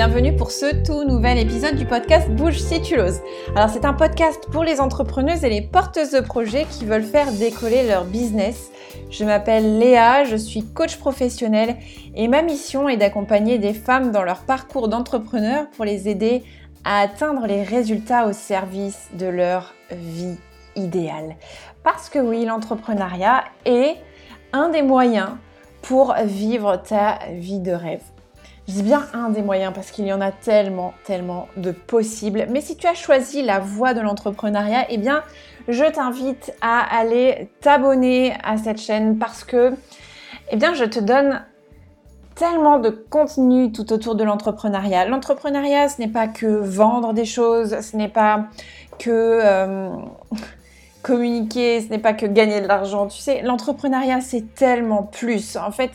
bienvenue pour ce tout nouvel épisode du podcast Bouge si tu. Alors c'est un podcast pour les entrepreneuses et les porteuses de projets qui veulent faire décoller leur business. Je m'appelle Léa, je suis coach professionnel et ma mission est d'accompagner des femmes dans leur parcours d'entrepreneur pour les aider à atteindre les résultats au service de leur vie idéale. Parce que oui, l'entrepreneuriat est un des moyens pour vivre ta vie de rêve. Je dis bien un des moyens parce qu'il y en a tellement, tellement de possibles. Mais si tu as choisi la voie de l'entrepreneuriat, eh bien, je t'invite à aller t'abonner à cette chaîne parce que, eh bien, je te donne tellement de contenu tout autour de l'entrepreneuriat. L'entrepreneuriat, ce n'est pas que vendre des choses, ce n'est pas que euh, communiquer, ce n'est pas que gagner de l'argent. Tu sais, l'entrepreneuriat, c'est tellement plus. En fait,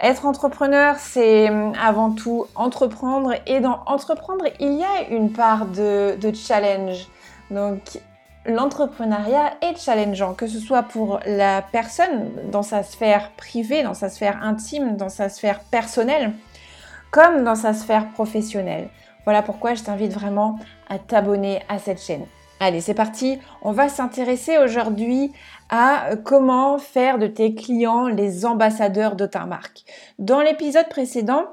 être entrepreneur, c'est hum, avant tout entreprendre. Et dans entreprendre, il y a une part de, challenge. Donc, l'entrepreneuriat est challengeant, que ce soit pour la personne dans sa sphère privée, dans sa sphère intime, dans sa sphère personnelle, comme dans sa sphère professionnelle. Voilà pourquoi je t'invite vraiment à t'abonner à cette chaîne. Allez, c'est parti. On va s'intéresser aujourd'hui à comment faire de tes clients les ambassadeurs de ta marque. Dans l'épisode précédent,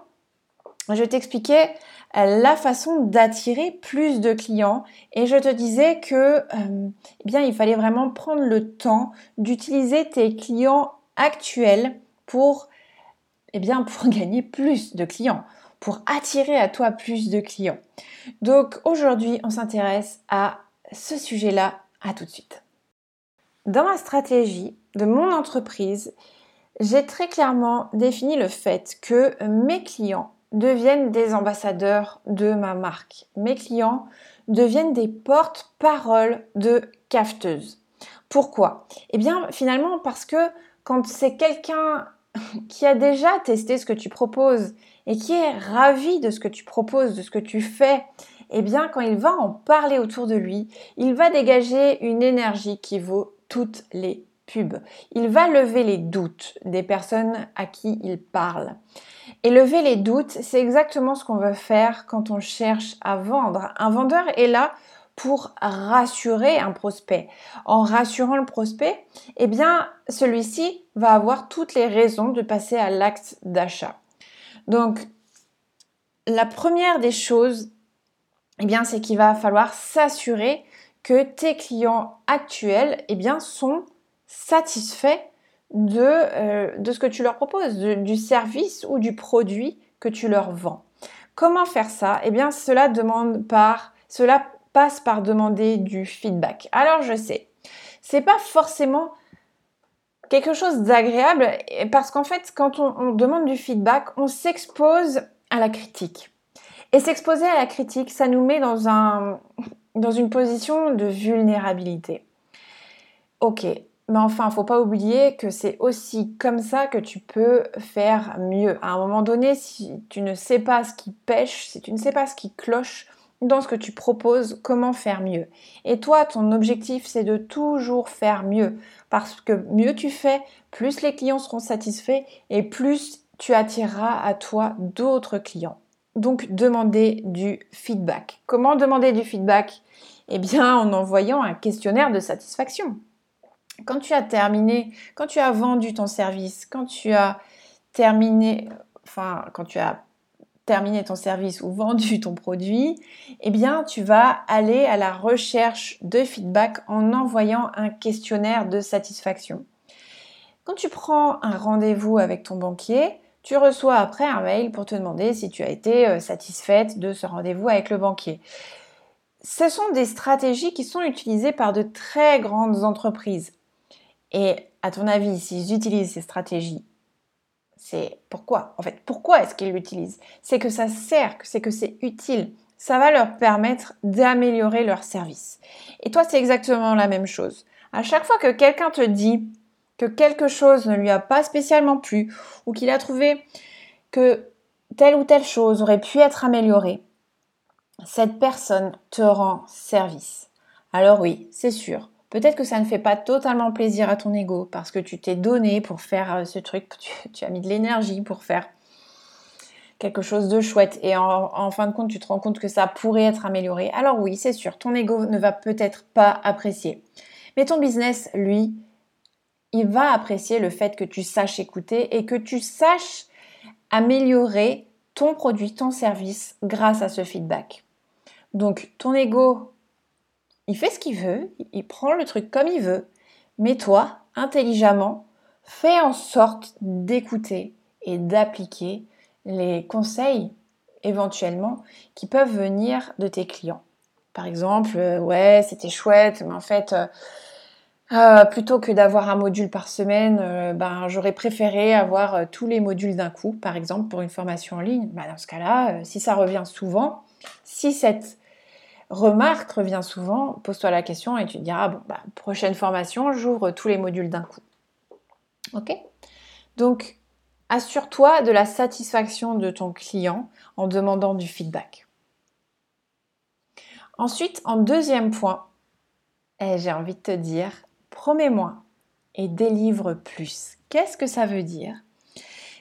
je t'expliquais euh, la façon d'attirer plus de clients et je te disais que euh, eh bien il fallait vraiment prendre le temps d'utiliser tes clients actuels pour eh pour gagner plus de clients, pour attirer à toi plus de clients. Donc aujourd'hui, on s'intéresse à ce sujet-là. À tout de suite. Dans ma stratégie de mon entreprise, j'ai très clairement défini le fait que mes clients deviennent des ambassadeurs de ma marque. Mes clients deviennent des porte-paroles de cafeteuses. Pourquoi? Eh bien, finalement, parce que quand c'est quelqu'un qui a déjà testé ce que tu proposes et qui est ravi de ce que tu proposes, de ce que tu fais, eh bien, quand il va en parler autour de lui, il va dégager une énergie qui vaut toutes les pubs. Il va lever les doutes des personnes à qui il parle. Et lever les doutes, c'est exactement ce qu'on veut faire quand on cherche à vendre. Un vendeur est là pour rassurer un prospect. En rassurant le prospect, eh bien, celui-ci va avoir toutes les raisons de passer à l'acte d'achat. Donc, la première des choses eh bien, c'est qu'il va falloir s'assurer que tes clients actuels, eh sont satisfaits de, euh, de ce que tu leur proposes, du service ou du produit que tu leur vends. Comment faire ça? Eh bien, cela demande par, cela passe par demander du feedback. Alors, je sais, c'est pas forcément quelque chose d'agréable parce qu'en fait, quand on demande du feedback, on s'expose à la critique. Et s'exposer à la critique, ça nous met dans, un, dans une position de vulnérabilité. Ok, mais enfin, faut pas oublier que c'est aussi comme ça que tu peux faire mieux. À un moment donné, si tu ne sais pas ce qui pêche, si tu ne sais pas ce qui cloche dans ce que tu proposes, comment faire mieux? Et toi, ton objectif, c'est de toujours faire mieux. Parce que mieux tu fais, plus les clients seront satisfaits et plus tu attireras à toi d'autres clients donc demander du feedback. Comment demander du feedback? Eh bien en envoyant un questionnaire de satisfaction. Quand tu as terminé, quand tu as vendu ton service, quand tu as terminé, enfin quand tu as terminé ton service ou vendu ton produit, eh bien tu vas aller à la recherche de feedback en envoyant un questionnaire de satisfaction. Quand tu prends un rendez-vous avec ton banquier, tu reçois après un mail pour te demander si tu as été euh, satisfaite de ce rendez-vous avec le banquier. Ce sont des stratégies qui sont utilisées par de très grandes entreprises. Et à ton avis, s'ils utilisent ces stratégies, c'est pourquoi? En fait, pourquoi est-ce qu'ils l'utilisent? C'est que ça sert, c'est que c'est utile. Ça va leur permettre d'améliorer leur service. Et toi, c'est exactement la même chose. À chaque fois que quelqu'un te dit que quelque chose ne lui a pas spécialement plu ou qu'il a trouvé que telle ou telle chose aurait pu être améliorée, cette personne te rend service. Alors oui, c'est sûr, Peut-être que ça ne fait pas totalement plaisir à ton ego parce que tu t'es donné pour faire euh, ce truc, tu, as mis de l'énergie pour faire quelque chose de chouette et en, fin de compte tu te rends compte que ça pourrait être amélioré. Alors oui, c'est sûr, ton ego ne va peut-être pas apprécier. Mais ton business, lui, il va apprécier le fait que tu saches écouter et que tu saches améliorer ton produit, ton service grâce à ce feedback. Donc ton ego, il fait ce qu'il veut, il prend le truc comme il veut, mais toi, intelligemment, fais en sorte d'écouter et d'appliquer les conseils éventuellement qui peuvent venir de tes clients. Par exemple, euh, ouais, c'était chouette, mais en fait, euh, plutôt que d'avoir un module par semaine, euh, ben, j'aurais préféré avoir euh, tous les modules d'un coup, par exemple, pour une formation en ligne. Ben, dans ce cas-là, si ça revient souvent, si cette remarque revient souvent, pose-toi la question et tu te diras, bon, ben, prochaine formation, j'ouvre tous les modules d'un coup. Ok? Donc, assure-toi de la satisfaction de ton client en demandant du feedback. Ensuite, en deuxième point, j'ai envie de te dire, promets-moi et délivre plus. Qu'est-ce que ça veut dire?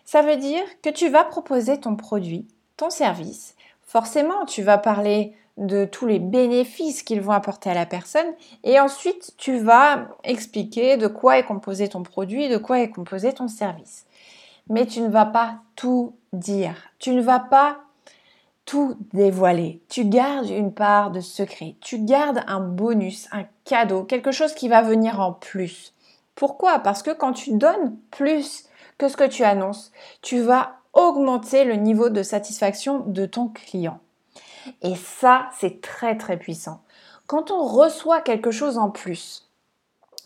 Ça veut dire que tu vas proposer ton produit, ton service. Forcément, tu vas parler de tous les bénéfices qu'ils vont apporter à la personne et ensuite tu vas expliquer de quoi est composé ton produit, de quoi est composé ton service. Mais tu ne vas pas tout dire. Tu ne vas pas tout dévoiler. Tu gardes une part de secret. Tu gardes un bonus, un cadeau, quelque chose qui va venir en plus. Pourquoi? Parce que quand tu donnes plus que ce que tu annonces, tu vas augmenter le niveau de satisfaction de ton client. Et ça, c'est très très puissant. Quand on reçoit quelque chose en plus,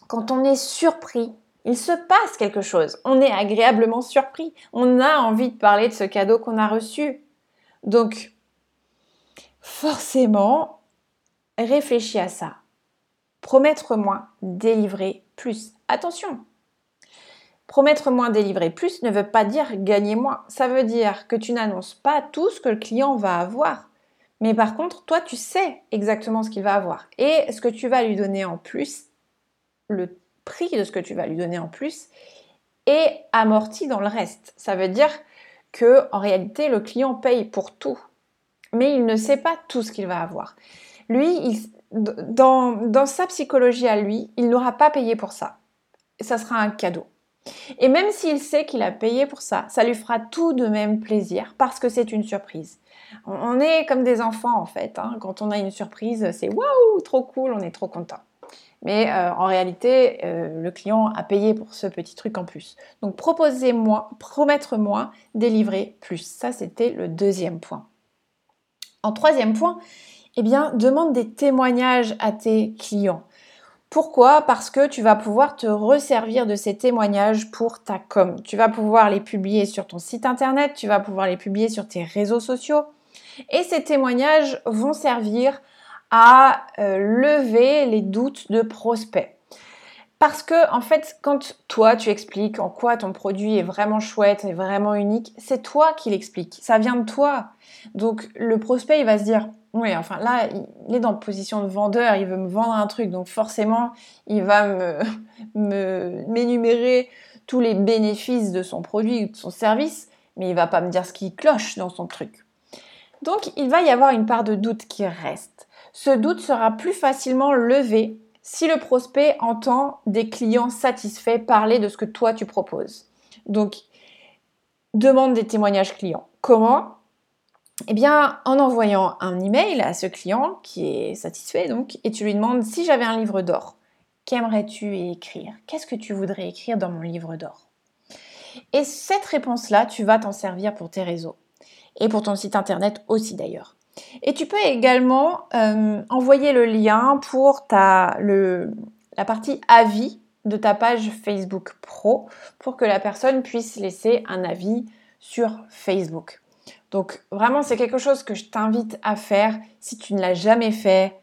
quand on est surpris, il se passe quelque chose. On est agréablement surpris. On a envie de parler de ce cadeau qu'on a reçu. Donc, forcément, réfléchis à ça. Promettre moins, délivrer plus. Attention, promettre moins, délivrer plus ne veut pas dire gagner moins. Ça veut dire que tu n'annonces pas tout ce que le client va avoir. Mais par contre, toi, tu sais exactement ce qu'il va avoir. Et ce que tu vas lui donner en plus, le prix de ce que tu vas lui donner en plus, est amorti dans le reste. Ça veut dire que en réalité, le client paye pour tout, mais il ne sait pas tout ce qu'il va avoir. Lui, dans, dans sa psychologie à lui, il n'aura pas payé pour ça. Ça sera un cadeau. Et même s'il sait qu'il a payé pour ça, ça lui fera tout de même plaisir parce que c'est une surprise. On est comme des enfants en fait. Hein. Quand on a une surprise, c'est waouh, trop cool, on est trop content. Mais euh, en réalité, euh, le client a payé pour ce petit truc en plus. Donc proposez-moi, promettre-moi, délivrer plus. Ça, c'était le deuxième point. En troisième point, eh bien, demande des témoignages à tes clients. Pourquoi? Parce que tu vas pouvoir te resservir de ces témoignages pour ta com. Tu vas pouvoir les publier sur ton site internet, tu vas pouvoir les publier sur tes réseaux sociaux. Et ces témoignages vont servir à euh, lever les doutes de prospects. Parce que, en fait, quand toi tu expliques en quoi ton produit est vraiment chouette et vraiment unique, c'est toi qui l'expliques. Ça vient de toi. Donc, le prospect, il va se dire, oui, enfin là, il est dans position de vendeur, il veut me vendre un truc, donc forcément, il va me, m'énumérer tous les bénéfices de son produit ou de son service, mais il va pas me dire ce qui cloche dans son truc. Donc, il va y avoir une part de doute qui reste ce doute sera plus facilement levé si le prospect entend des clients satisfaits parler de ce que toi tu proposes. Donc, demande des témoignages clients. Comment? Eh bien, en envoyant un email à ce client qui est satisfait, donc, et tu lui demandes si j'avais un livre d'or, qu'aimerais-tu écrire? Qu'est-ce que tu voudrais écrire dans mon livre d'or? Et cette réponse-là, tu vas t'en servir pour tes réseaux et pour ton site internet aussi d'ailleurs. Et tu peux également euh, envoyer le lien pour la partie avis de ta page Facebook Pro pour que la personne puisse laisser un avis sur Facebook. Donc vraiment, c'est quelque chose que je t'invite à faire. Si tu ne l'as jamais fait,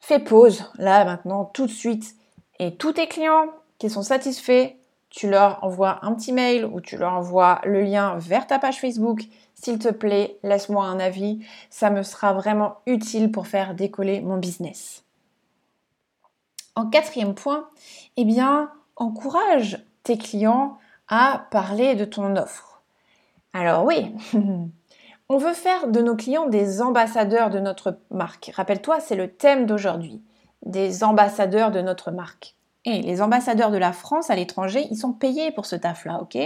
fais pause là maintenant tout de suite. Et tous tes clients qui sont satisfaits, tu leur envoies un petit mail ou tu leur envoies le lien vers ta page Facebook s'il te plaît, laisse-moi un avis. Ça me sera vraiment utile pour faire décoller mon business. En quatrième point, eh bien, encourage tes clients à parler de ton offre. Alors oui, on veut faire de nos clients des ambassadeurs de notre marque. Rappelle-toi, c'est le thème d'aujourd'hui, des ambassadeurs de notre marque. Et les ambassadeurs de la France à l'étranger, ils sont payés pour ce taf-là, ok?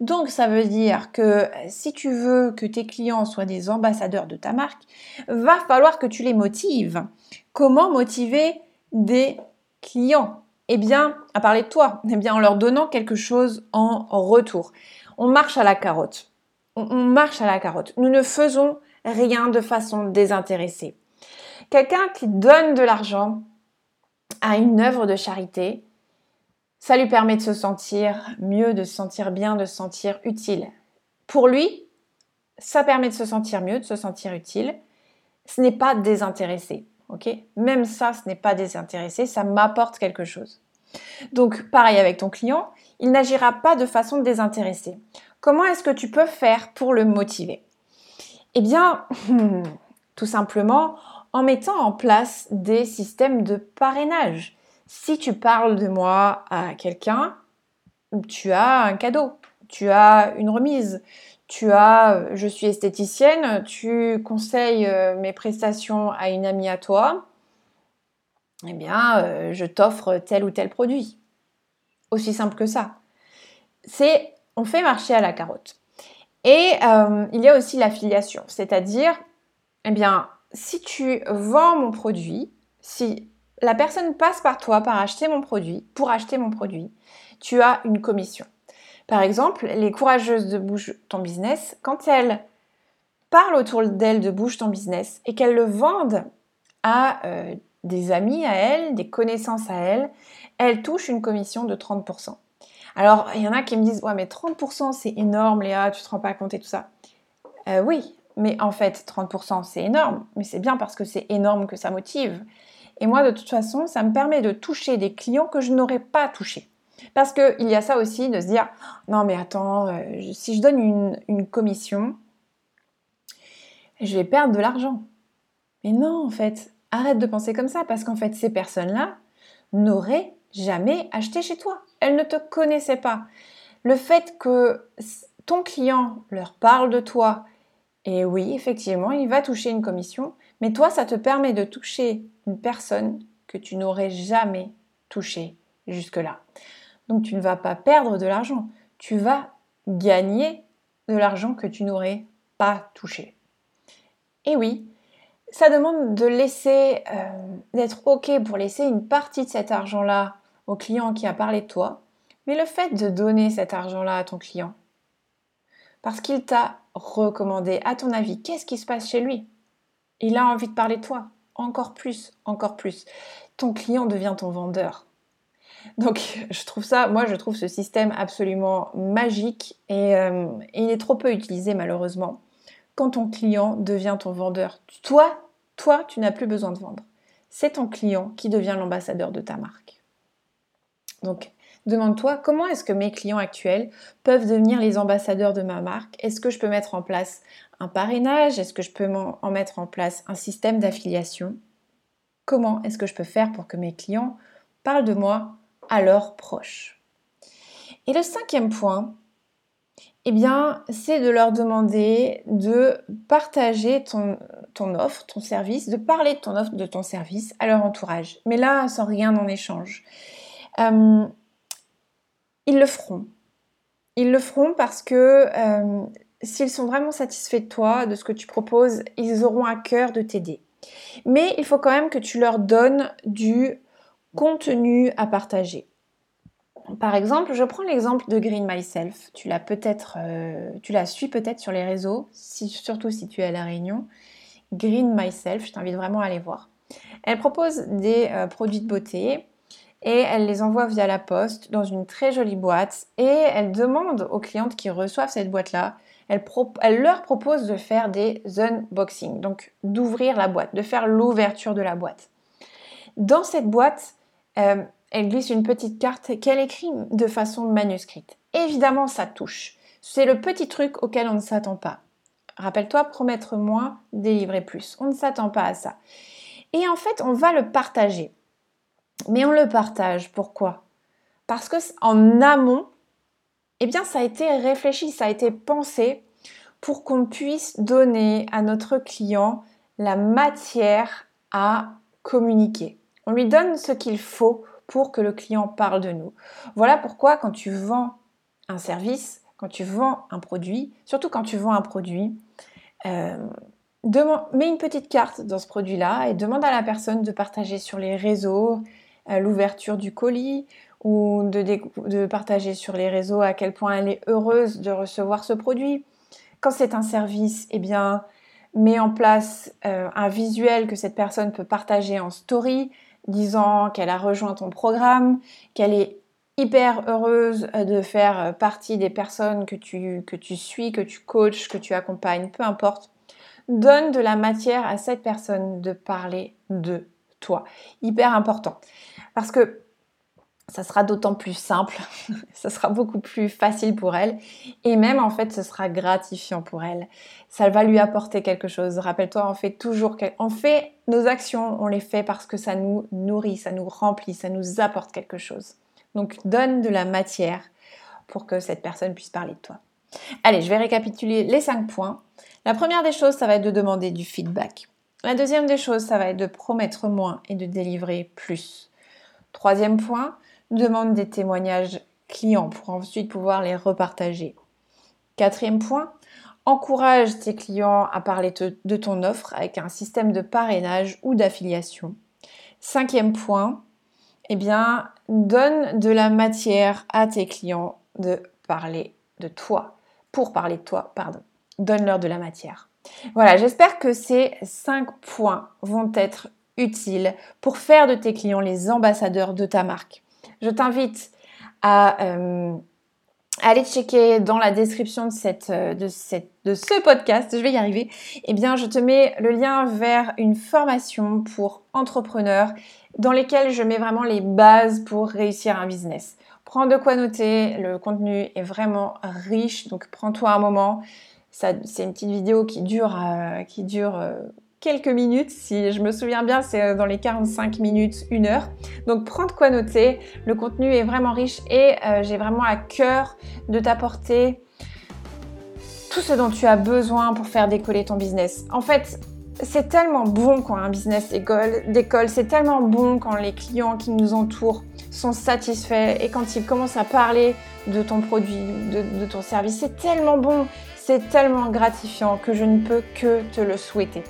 Donc ça veut dire que si tu veux que tes clients soient des ambassadeurs de ta marque, va falloir que tu les motives. Comment motiver des clients? Eh bien, à parler de toi, eh bien, en leur donnant quelque chose en retour. On marche à la carotte. On, marche à la carotte. Nous ne faisons rien de façon désintéressée. Quelqu'un qui donne de l'argent à une œuvre de charité, ça lui permet de se sentir mieux, de se sentir bien, de se sentir utile. Pour lui, ça permet de se sentir mieux, de se sentir utile. Ce n'est pas désintéressé. Même ça, ce n'est pas désintéressé, ça m'apporte quelque chose. Donc, pareil avec ton client, il n'agira pas de façon désintéressée. Comment est-ce que tu peux faire pour le motiver? Eh bien, tout simplement en mettant en place des systèmes de parrainage. Si tu parles de moi à quelqu'un, tu as un cadeau, tu as une remise, tu as, euh, je suis esthéticienne, tu conseilles euh, mes prestations à une amie à toi, eh bien, euh, je t'offre tel ou tel produit. Aussi simple que ça. C'est, on fait marcher à la carotte. Et il y a aussi l'affiliation, c'est-à-dire, eh bien, si tu vends mon produit, si la personne passe par toi acheter mon produit, pour acheter mon produit, tu as une commission. Par exemple, les courageuses de Bouge ton business, quand elles parlent autour d'elles de Bouge ton business et qu'elles le vendent à euh, des amis à elles, des connaissances à elles, elles touchent une commission de 30%. Alors, il y en a qui me disent, ouais, mais 30% c'est énorme, Léa, tu te rends pas compte et tout ça. Euh, oui, mais en fait, 30% c'est énorme, mais c'est bien parce que c'est énorme que ça motive. Et moi, de toute façon, ça me permet de toucher des clients que je n'aurais pas touchés. Parce qu'il y a ça aussi de se dire non mais attends, euh, si je donne une, une, commission, je vais perdre de l'argent. Mais non en fait, arrête de penser comme ça parce qu'en fait ces personnes-là n'auraient jamais acheté chez toi. Elles ne te connaissaient pas. Le fait que ton client leur parle de toi, et oui, effectivement, il va toucher une commission, mais toi, ça te permet de toucher une personne que tu n'aurais jamais touchée jusque-là. Donc tu ne vas pas perdre de l'argent, tu vas gagner de l'argent que tu n'aurais pas touché. Et oui, ça demande de laisser, euh, d'être OK pour laisser une partie de cet argent-là au client qui a parlé de toi, mais le fait de donner cet argent-là à ton client, parce qu'il t'a recommandé, à ton avis, qu'est-ce qui se passe chez lui? Il a envie de parler de toi, encore plus, encore plus. Ton client devient ton vendeur. Donc je trouve ça, moi je trouve ce système absolument magique et, euh, il est trop peu utilisé malheureusement. Quand ton client devient ton vendeur, toi, toi, tu n'as plus besoin de vendre. C'est ton client qui devient l'ambassadeur de ta marque. Donc demande-toi comment est-ce que mes clients actuels peuvent devenir les ambassadeurs de ma marque? Est-ce que je peux mettre en place un parrainage? Est-ce que je peux en mettre en place un système d'affiliation? Comment est-ce que je peux faire pour que mes clients parlent de moi à leurs proches? Et le cinquième point, eh bien, c'est de leur demander de partager ton, offre, ton service, de parler de ton offre, de ton service à leur entourage. Mais là, sans rien en échange. Euh, ils le feront. Ils le feront parce que euh, s'ils sont vraiment satisfaits de toi, de ce que tu proposes, ils auront à cœur de t'aider. Mais il faut quand même que tu leur donnes du contenu à partager. Par exemple, je prends l'exemple de Green Myself. Tu l'as peut-être, euh, tu la suis peut-être sur les réseaux, surtout si tu es à la Réunion. Green Myself, je t'invite vraiment à aller voir. Elle propose des euh, produits de beauté et elle les envoie via la poste dans une très jolie boîte et elle demande aux clientes qui reçoivent cette boîte-là, elle, elle, leur propose de faire des unboxings, donc d'ouvrir la boîte, de faire l'ouverture de la boîte. Dans cette boîte, euh, elle glisse une petite carte qu'elle écrit de façon manuscrite. Évidemment, ça touche. C'est le petit truc auquel on ne s'attend pas. Rappelle-toi, promettre moins, délivrer plus. On ne s'attend pas à ça. Et en fait, on va le partager. Mais on le partage. Pourquoi? Parce que en amont, eh bien, ça a été réfléchi, ça a été pensé pour qu'on puisse donner à notre client la matière à communiquer. On lui donne ce qu'il faut pour que le client parle de nous. Voilà pourquoi quand tu vends un service, quand tu vends un produit, surtout quand tu vends un produit, euh, mets une petite carte dans ce produit-là et demande à la personne de partager sur les réseaux l'ouverture du colis ou de, partager sur les réseaux à quel point elle est heureuse de recevoir ce produit. Quand c'est un service, eh bien, mets en place euh, un visuel que cette personne peut partager en story, disant qu'elle a rejoint ton programme, qu'elle est hyper heureuse de faire partie des personnes que tu, que tu suis, que tu coaches, que tu accompagnes, peu importe. Donne de la matière à cette personne de parler de Hyper important. Parce que ça sera d'autant plus simple, ça sera beaucoup plus facile pour elle et même en fait ce sera gratifiant pour elle. Ça va lui apporter quelque chose. Rappelle-toi, on fait toujours on fait nos actions, on les fait parce que ça nous nourrit, ça nous remplit, ça nous apporte quelque chose. Donc donne de la matière pour que cette personne puisse parler de toi. Allez, je vais récapituler les cinq points. La première des choses, ça va être de demander du feedback. La deuxième des choses, ça va être de promettre moins et de délivrer plus. Troisième point, demande des témoignages clients pour ensuite pouvoir les repartager. Quatrième point, encourage tes clients à parler de ton offre avec un système de parrainage ou d'affiliation. Cinquième point, eh bien, donne de la matière à tes clients de parler de toi, pour parler de toi, pardon. Donne-leur de la matière. Voilà, j'espère que ces cinq points vont être utiles pour faire de tes clients les ambassadeurs de ta marque je t'invite à euh, aller checker dans la description euh, de ce podcast, je vais y arriver, eh bien je te mets le lien vers une formation pour entrepreneurs dans lesquelles je mets vraiment les bases pour réussir un business. Prends de quoi noter, le contenu est vraiment riche, donc prends-toi un moment. C'est une petite vidéo qui dure, euh, dure quelques minutes. Si je me souviens bien, c'est euh, dans les 45 minutes, une heure. Donc prends de quoi noter. Le contenu est vraiment riche et euh, j'ai vraiment à cœur de t'apporter tout ce dont tu as besoin pour faire décoller ton business. En fait, c'est tellement bon quand un business décolle, c'est tellement bon quand les clients qui nous entourent sont satisfaits et quand ils commencent à parler de ton produit, de ton service. C'est tellement bon, c'est tellement gratifiant que je ne peux que te le souhaiter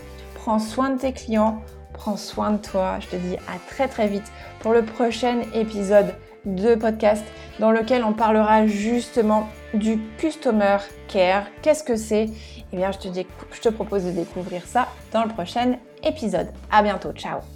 prends soin de tes clients, prends soin de toi. Je te dis à très très vite pour le prochain épisode de podcast dans lequel on parlera justement du Customer Care. Qu'est-ce que c'est? Eh bien, je te, propose de découvrir ça dans le prochain épisode. À bientôt, ciao